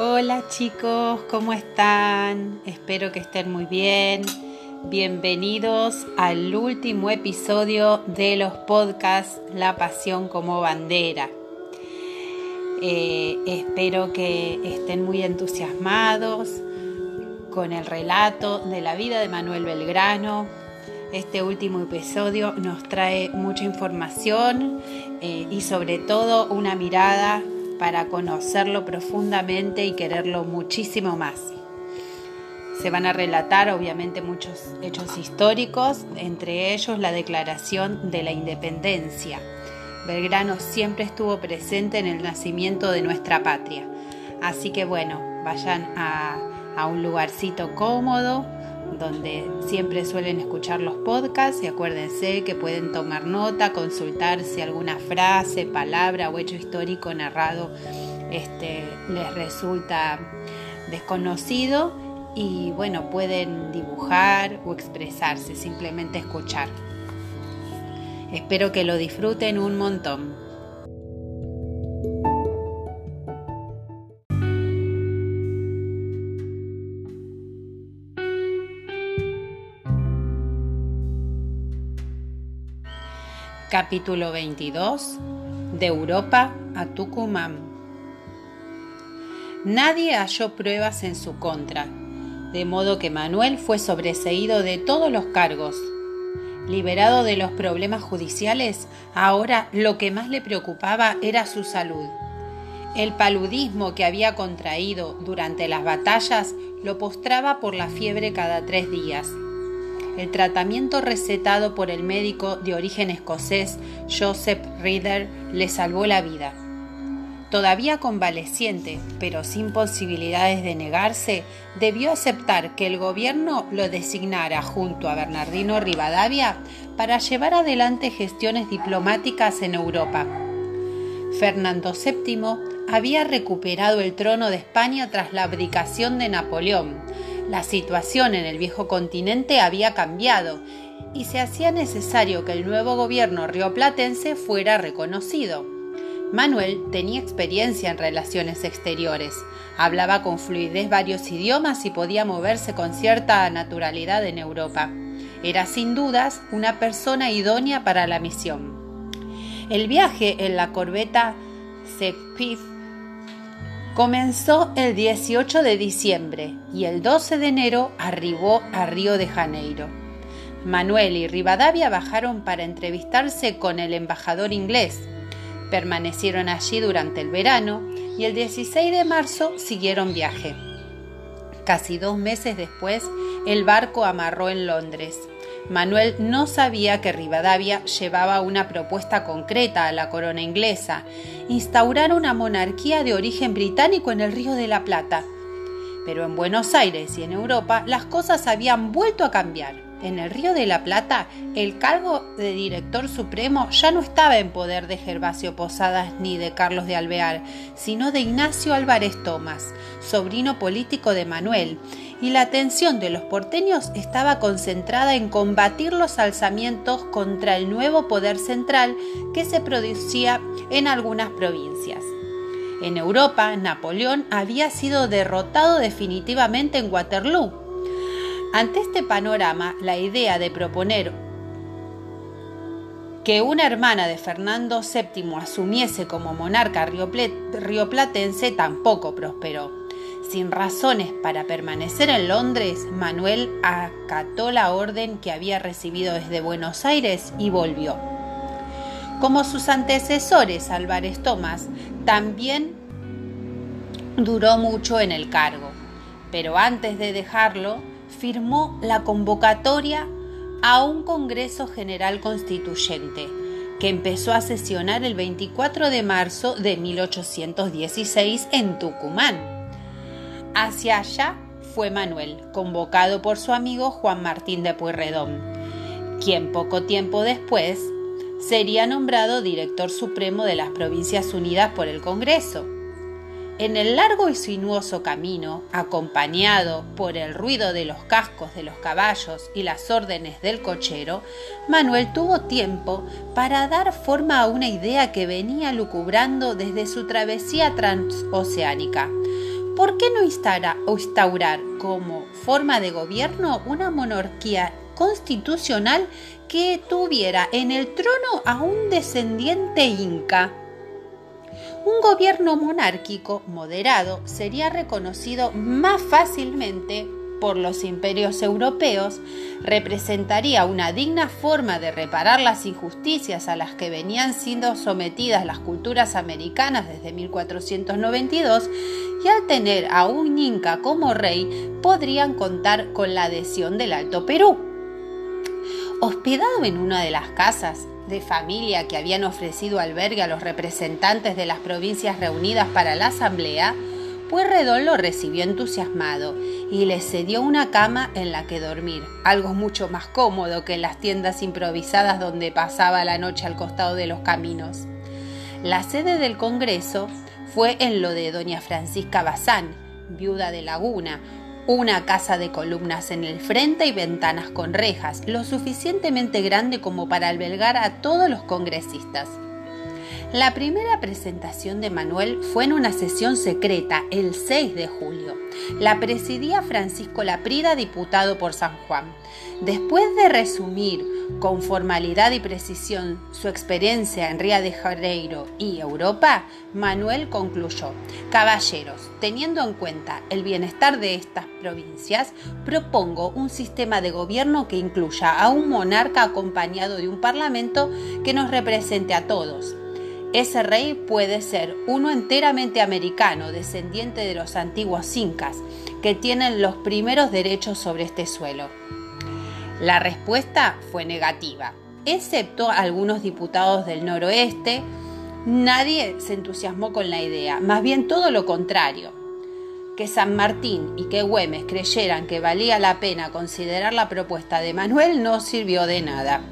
Hola chicos, ¿cómo están? Espero que estén muy bien. Bienvenidos al último episodio de los podcasts La Pasión como Bandera. Eh, espero que estén muy entusiasmados con el relato de la vida de Manuel Belgrano. Este último episodio nos trae mucha información eh, y sobre todo una mirada para conocerlo profundamente y quererlo muchísimo más. Se van a relatar obviamente muchos hechos históricos, entre ellos la declaración de la independencia. Belgrano siempre estuvo presente en el nacimiento de nuestra patria. Así que bueno, vayan a, un lugarcito cómodo, donde siempre suelen escuchar los podcasts y acuérdense que pueden tomar nota, consultar si alguna frase, palabra o hecho histórico narrado este, les resulta desconocido y bueno, pueden dibujar o expresarse, simplemente escuchar. Espero que lo disfruten un montón. Capítulo 22 De Europa a Tucumán Nadie halló pruebas en su contra, de modo que Manuel fue sobreseído de todos los cargos. Liberado de los problemas judiciales, ahora lo que más le preocupaba era su salud. El paludismo que había contraído durante las batallas lo postraba por la fiebre cada tres días el tratamiento recetado por el médico de origen escocés Joseph Reader le salvó la vida. Todavía convaleciente, pero sin posibilidades de negarse, debió aceptar que el gobierno lo designara junto a Bernardino Rivadavia para llevar adelante gestiones diplomáticas en Europa. Fernando VII había recuperado el trono de España tras la abdicación de Napoleón, la situación en el viejo continente había cambiado y se hacía necesario que el nuevo gobierno rioplatense fuera reconocido. Manuel tenía experiencia en relaciones exteriores, hablaba con fluidez varios idiomas y podía moverse con cierta naturalidad en Europa. Era sin dudas una persona idónea para la misión. El viaje en la corbeta Sepif Comenzó el 18 de diciembre y el 12 de enero arribó a Río de Janeiro. Manuel y Rivadavia bajaron para entrevistarse con el embajador inglés. Permanecieron allí durante el verano y el 16 de marzo siguieron viaje. Casi dos meses después, el barco amarró en Londres. Manuel no sabía que Rivadavia llevaba una propuesta concreta a la corona inglesa, instaurar una monarquía de origen británico en el Río de la Plata. Pero en Buenos Aires y en Europa las cosas habían vuelto a cambiar. En el Río de la Plata, el cargo de director supremo ya no estaba en poder de Gervasio Posadas ni de Carlos de Alvear, sino de Ignacio Álvarez Tomás, sobrino político de Manuel, y la atención de los porteños estaba concentrada en combatir los alzamientos contra el nuevo poder central que se producía en algunas provincias. En Europa, Napoleón había sido derrotado definitivamente en Waterloo ante este panorama, la idea de proponer que una hermana de Fernando VII asumiese como monarca rioplatense tampoco prosperó. Sin razones para permanecer en Londres, Manuel acató la orden que había recibido desde Buenos Aires y volvió. Como sus antecesores, Álvarez Tomás también duró mucho en el cargo, pero antes de dejarlo, firmó la convocatoria a un Congreso General Constituyente, que empezó a sesionar el 24 de marzo de 1816 en Tucumán. Hacia allá fue Manuel, convocado por su amigo Juan Martín de Pueyrredón, quien poco tiempo después sería nombrado director supremo de las Provincias Unidas por el Congreso. En el largo y sinuoso camino, acompañado por el ruido de los cascos de los caballos y las órdenes del cochero, Manuel tuvo tiempo para dar forma a una idea que venía lucubrando desde su travesía transoceánica. ¿Por qué no instaurar como forma de gobierno una monarquía constitucional que tuviera en el trono a un descendiente inca? Un gobierno monárquico moderado sería reconocido más fácilmente por los imperios europeos, representaría una digna forma de reparar las injusticias a las que venían siendo sometidas las culturas americanas desde 1492 y al tener a un inca como rey podrían contar con la adhesión del Alto Perú. Hospedado en una de las casas de familia que habían ofrecido albergue a los representantes de las provincias reunidas para la asamblea, Pueyrredón lo recibió entusiasmado y le cedió una cama en la que dormir, algo mucho más cómodo que en las tiendas improvisadas donde pasaba la noche al costado de los caminos. La sede del Congreso fue en lo de doña Francisca Bazán, viuda de Laguna, una casa de columnas en el frente y ventanas con rejas, lo suficientemente grande como para albergar a todos los congresistas. La primera presentación de Manuel fue en una sesión secreta el 6 de julio. La presidía Francisco Laprida, diputado por San Juan. Después de resumir con formalidad y precisión su experiencia en Río de Janeiro y Europa, Manuel concluyó, Caballeros, teniendo en cuenta el bienestar de estas provincias, propongo un sistema de gobierno que incluya a un monarca acompañado de un parlamento que nos represente a todos ese rey puede ser uno enteramente americano, descendiente de los antiguos incas, que tienen los primeros derechos sobre este suelo. La respuesta fue negativa, excepto algunos diputados del noroeste. Nadie se entusiasmó con la idea, más bien todo lo contrario. Que San Martín y que Güemes creyeran que valía la pena considerar la propuesta de Manuel no sirvió de nada.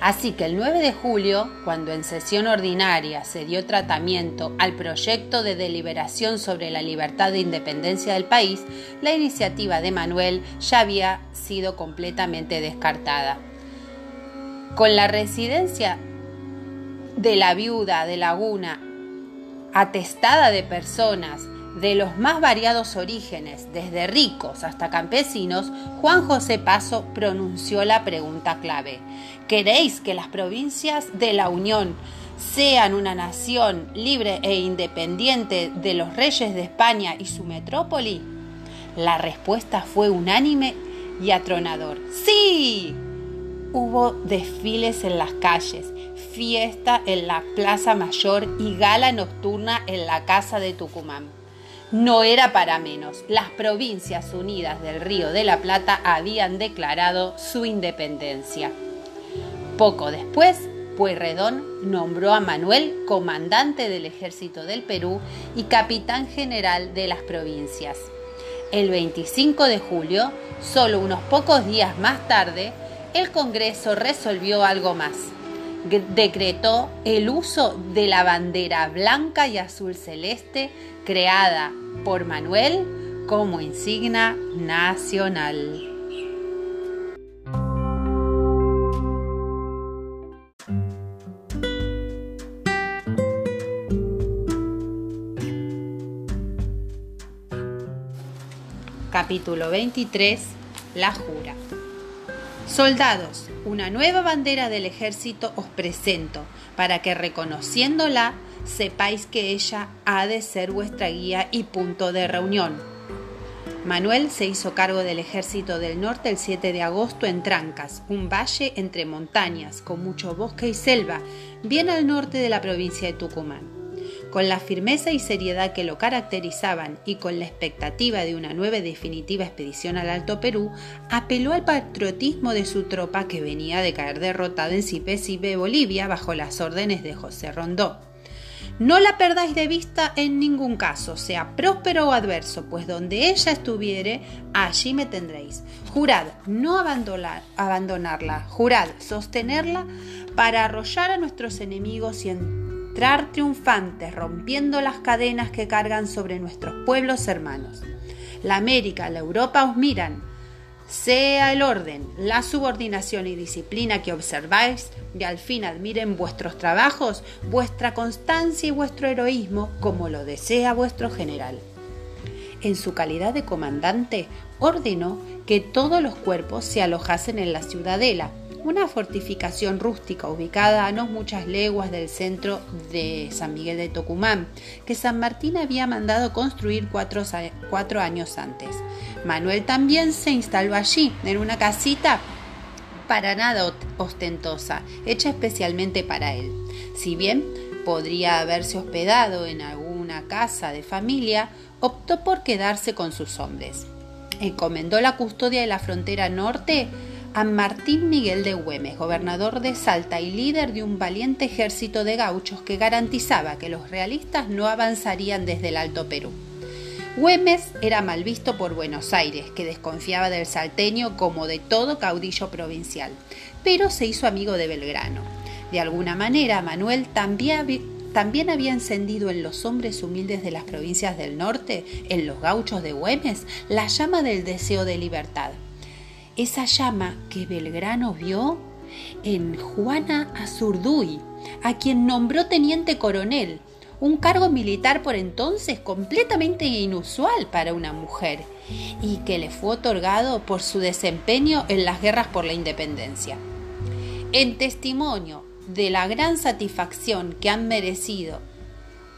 Así que el 9 de julio, cuando en sesión ordinaria se dio tratamiento al proyecto de deliberación sobre la libertad de independencia del país, la iniciativa de Manuel ya había sido completamente descartada. Con la residencia de la viuda de Laguna atestada de personas de los más variados orígenes, desde ricos hasta campesinos, Juan José Paso pronunció la pregunta clave. ¿Queréis que las provincias de la Unión sean una nación libre e independiente de los reyes de España y su metrópoli? La respuesta fue unánime y atronador. ¡Sí! Hubo desfiles en las calles, fiesta en la Plaza Mayor y gala nocturna en la Casa de Tucumán. No era para menos. Las provincias unidas del Río de la Plata habían declarado su independencia. Poco después, Pueyrredón nombró a Manuel comandante del ejército del Perú y capitán general de las provincias. El 25 de julio, solo unos pocos días más tarde, el Congreso resolvió algo más. Decretó el uso de la bandera blanca y azul celeste creada por Manuel como insignia nacional. Capítulo 23. La jura. Soldados, una nueva bandera del ejército os presento, para que reconociéndola sepáis que ella ha de ser vuestra guía y punto de reunión. Manuel se hizo cargo del ejército del norte el 7 de agosto en Trancas, un valle entre montañas, con mucho bosque y selva, bien al norte de la provincia de Tucumán. Con la firmeza y seriedad que lo caracterizaban y con la expectativa de una nueva y definitiva expedición al Alto Perú, apeló al patriotismo de su tropa que venía de caer derrotada en Cipecibe, Bolivia, bajo las órdenes de José Rondó. No la perdáis de vista en ningún caso, sea próspero o adverso, pues donde ella estuviere, allí me tendréis. Jurad no abandonarla, jurad sostenerla para arrollar a nuestros enemigos y entrar triunfantes, rompiendo las cadenas que cargan sobre nuestros pueblos hermanos. La América, la Europa os miran, sea el orden, la subordinación y disciplina que observáis y al fin admiren vuestros trabajos, vuestra constancia y vuestro heroísmo como lo desea vuestro general. en su calidad de comandante, ordenó que todos los cuerpos se alojasen en la ciudadela, una fortificación rústica ubicada a no muchas leguas del centro de San Miguel de Tucumán, que San Martín había mandado construir cuatro, años antes. Manuel también se instaló allí, en una casita para nada ostentosa, hecha especialmente para él. Si bien podría haberse hospedado en alguna casa de familia, optó por quedarse con sus hombres. Encomendó la custodia de la frontera norte a Martín Miguel de Güemes, gobernador de Salta y líder de un valiente ejército de gauchos que garantizaba que los realistas no avanzarían desde el Alto Perú. Güemes era mal visto por Buenos Aires, que desconfiaba del salteño como de todo caudillo provincial, pero se hizo amigo de Belgrano. De alguna manera, Manuel también, también había encendido en los hombres humildes de las provincias del norte, en los gauchos de Güemes, la llama del deseo de libertad esa llama que Belgrano vio en Juana Azurduy, a quien nombró teniente coronel, un cargo militar por entonces completamente inusual para una mujer y que le fue otorgado por su desempeño en las guerras por la independencia. En testimonio de la gran satisfacción que han merecido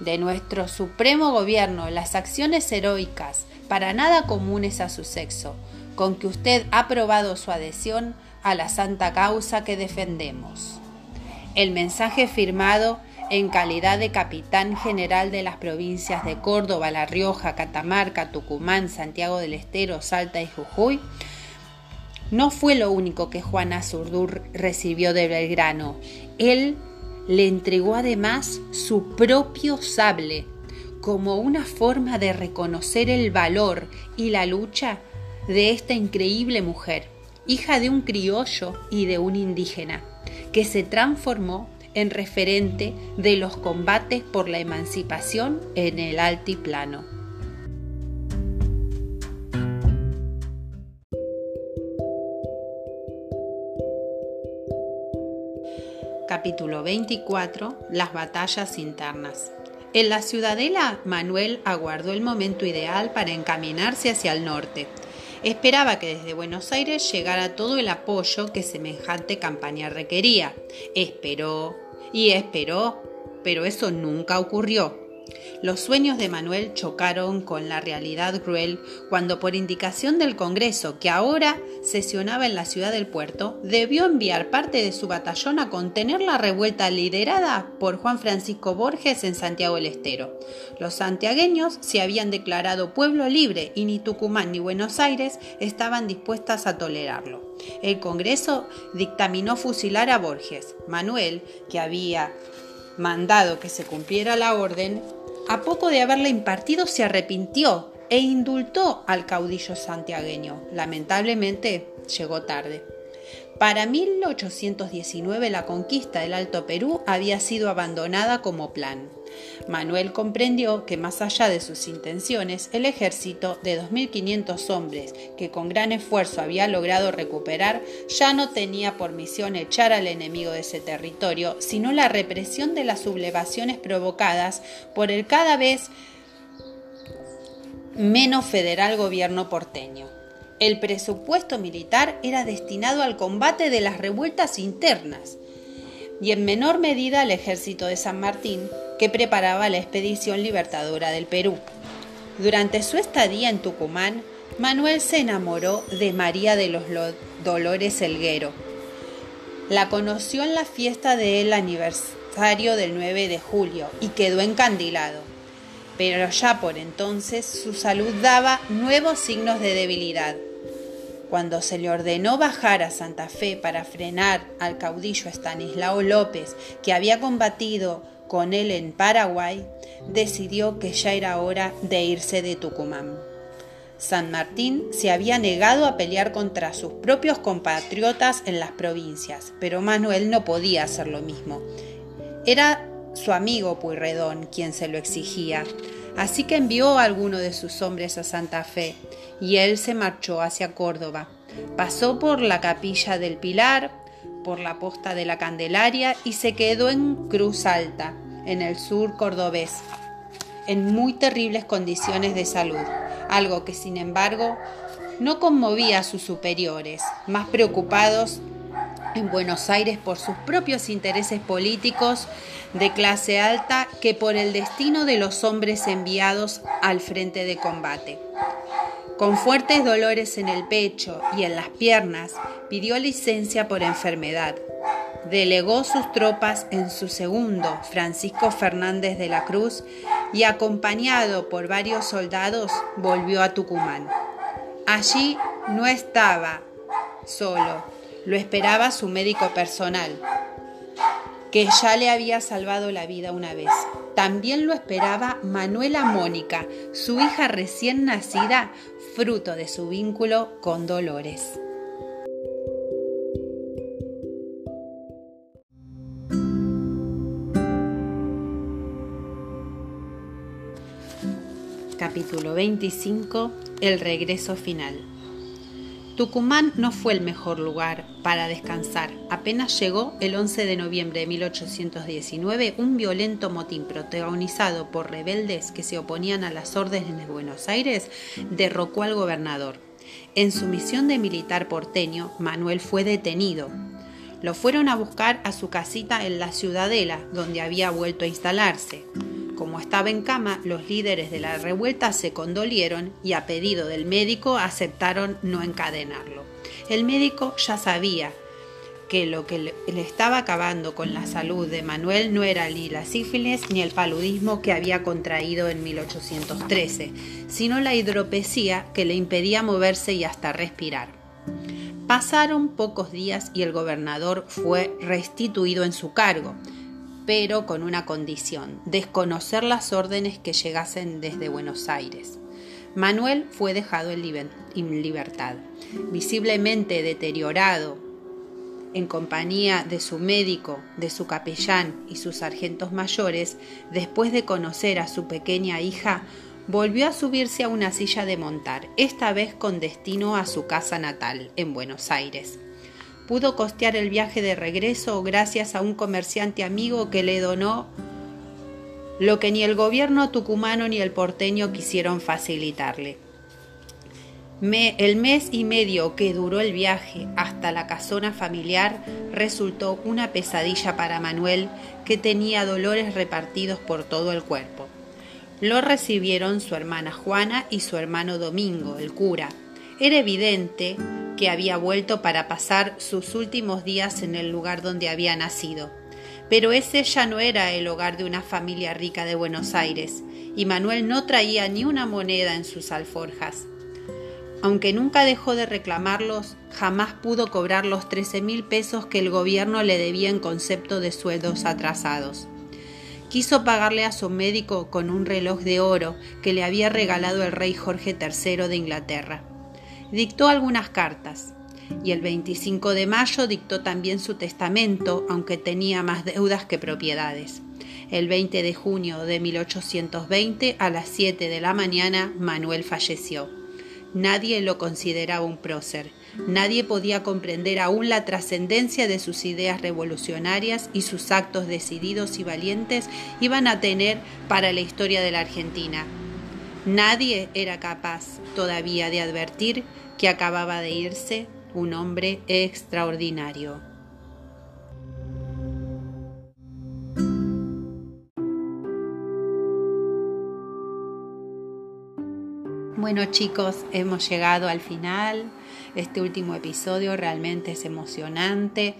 de nuestro supremo gobierno las acciones heroicas para nada comunes a su sexo, con que usted ha probado su adhesión a la santa causa que defendemos. El mensaje firmado en calidad de capitán general de las provincias de Córdoba, La Rioja, Catamarca, Tucumán, Santiago del Estero, Salta y Jujuy, no fue lo único que Juan Azurdur recibió de Belgrano. Él le entregó además su propio sable, como una forma de reconocer el valor y la lucha de esta increíble mujer, hija de un criollo y de un indígena, que se transformó en referente de los combates por la emancipación en el altiplano. Capítulo 24. Las batallas internas. En la ciudadela, Manuel aguardó el momento ideal para encaminarse hacia el norte, Esperaba que desde Buenos Aires llegara todo el apoyo que semejante campaña requería. Esperó y esperó, pero eso nunca ocurrió. Los sueños de Manuel chocaron con la realidad cruel cuando por indicación del Congreso, que ahora sesionaba en la ciudad del puerto, debió enviar parte de su batallón a contener la revuelta liderada por Juan Francisco Borges en Santiago del Estero. Los santiagueños se habían declarado pueblo libre y ni Tucumán ni Buenos Aires estaban dispuestas a tolerarlo. El Congreso dictaminó fusilar a Borges. Manuel, que había mandado que se cumpliera la orden, a poco de haberla impartido se arrepintió e indultó al caudillo santiagueño. Lamentablemente llegó tarde. Para 1819 la conquista del Alto Perú había sido abandonada como plan. Manuel comprendió que más allá de sus intenciones, el ejército de 2.500 hombres que con gran esfuerzo había logrado recuperar ya no tenía por misión echar al enemigo de ese territorio, sino la represión de las sublevaciones provocadas por el cada vez menos federal gobierno porteño. El presupuesto militar era destinado al combate de las revueltas internas y en menor medida al ejército de San Martín, que preparaba la expedición libertadora del Perú. Durante su estadía en Tucumán, Manuel se enamoró de María de los Dolores Elguero. La conoció en la fiesta del aniversario del 9 de julio y quedó encandilado. Pero ya por entonces su salud daba nuevos signos de debilidad. Cuando se le ordenó bajar a Santa Fe para frenar al caudillo Estanislao López, que había combatido con él en Paraguay, decidió que ya era hora de irse de Tucumán. San Martín se había negado a pelear contra sus propios compatriotas en las provincias, pero Manuel no podía hacer lo mismo. Era su amigo Puyredón quien se lo exigía, así que envió a alguno de sus hombres a Santa Fe y él se marchó hacia Córdoba. Pasó por la capilla del Pilar, por la posta de la Candelaria y se quedó en Cruz Alta, en el sur cordobés, en muy terribles condiciones de salud. algo que sin embargo no conmovía a sus superiores, más preocupados en Buenos Aires por sus propios intereses políticos de clase alta que por el destino de los hombres enviados al frente de combate. Con fuertes dolores en el pecho y en las piernas, pidió licencia por enfermedad. Delegó sus tropas en su segundo, Francisco Fernández de la Cruz, y acompañado por varios soldados volvió a Tucumán. Allí no estaba solo, lo esperaba su médico personal, que ya le había salvado la vida una vez. También lo esperaba Manuela Mónica, su hija recién nacida, fruto de su vínculo con Dolores. Capítulo 25 El regreso final. Tucumán no fue el mejor lugar para descansar. Apenas llegó el 11 de noviembre de 1819 un violento motín protagonizado por rebeldes que se oponían a las órdenes de Buenos Aires derrocó al gobernador. En su misión de militar porteño, Manuel fue detenido. Lo fueron a buscar a su casita en la Ciudadela, donde había vuelto a instalarse. Como estaba en cama, los líderes de la revuelta se condolieron y a pedido del médico aceptaron no encadenarlo. El médico ya sabía que lo que le estaba acabando con la salud de Manuel no era ni la sífilis ni el paludismo que había contraído en 1813, sino la hidropesía que le impedía moverse y hasta respirar. Pasaron pocos días y el gobernador fue restituido en su cargo, pero con una condición, desconocer las órdenes que llegasen desde Buenos Aires. Manuel fue dejado en, libertad, visiblemente deteriorado, en compañía de su médico, de su capellán y sus sargentos mayores, después de conocer a su pequeña hija, volvió a subirse a una silla de montar, esta vez con destino a su casa natal, en Buenos Aires pudo costear el viaje de regreso gracias a un comerciante amigo que le donó lo que ni el gobierno tucumano ni el porteño quisieron facilitarle. el mes y medio que duró el viaje hasta la casona familiar resultó una pesadilla para Manuel que tenía dolores repartidos por todo el cuerpo. Lo recibieron su hermana Juana y su hermano Domingo, el cura. Era evidente que había vuelto para pasar sus últimos días en el lugar donde había nacido. Pero ese ya no era el hogar de una familia rica de Buenos Aires, y Manuel no traía ni una moneda en sus alforjas. Aunque nunca dejó de reclamarlos, jamás pudo cobrar los trece mil pesos que el gobierno le debía en concepto de sueldos atrasados. Quiso pagarle a su médico con un reloj de oro que le había regalado el rey Jorge III de Inglaterra dictó algunas cartas y el 25 de mayo dictó también su testamento, aunque tenía más deudas que propiedades. El 20 de junio de 1820, a las 7 de la mañana, Manuel falleció. Nadie lo consideraba un prócer. Nadie podía comprender aún la trascendencia de sus ideas revolucionarias y sus actos decididos y valientes iban a tener para la historia de la Argentina. Nadie era capaz todavía de advertir que acababa de irse un hombre extraordinario. Bueno chicos, hemos llegado al final. Este último episodio realmente es emocionante.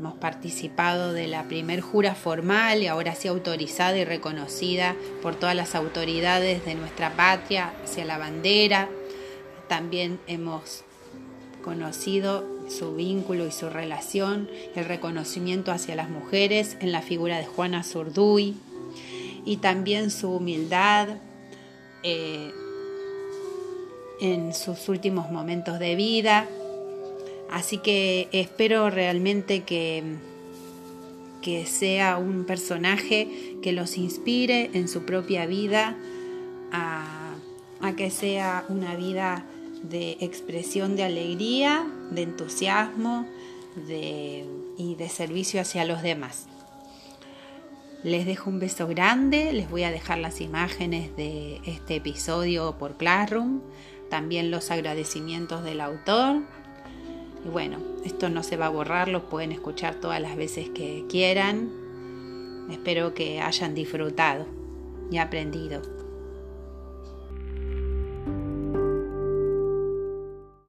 Hemos participado de la primer jura formal y ahora sí autorizada y reconocida por todas las autoridades de nuestra patria hacia la bandera, también hemos conocido su vínculo y su relación, el reconocimiento hacia las mujeres en la figura de Juana Zurduy y también su humildad eh, en sus últimos momentos de vida. Así que espero realmente que, que sea un personaje que los inspire en su propia vida a, a que sea una vida de expresión de alegría, de entusiasmo y de servicio hacia los demás. Les dejo un beso grande, les voy a dejar las imágenes de este episodio por Classroom, también los agradecimientos del autor. Y bueno, esto no se va a borrar, lo pueden escuchar todas las veces que quieran. Espero que hayan disfrutado y aprendido.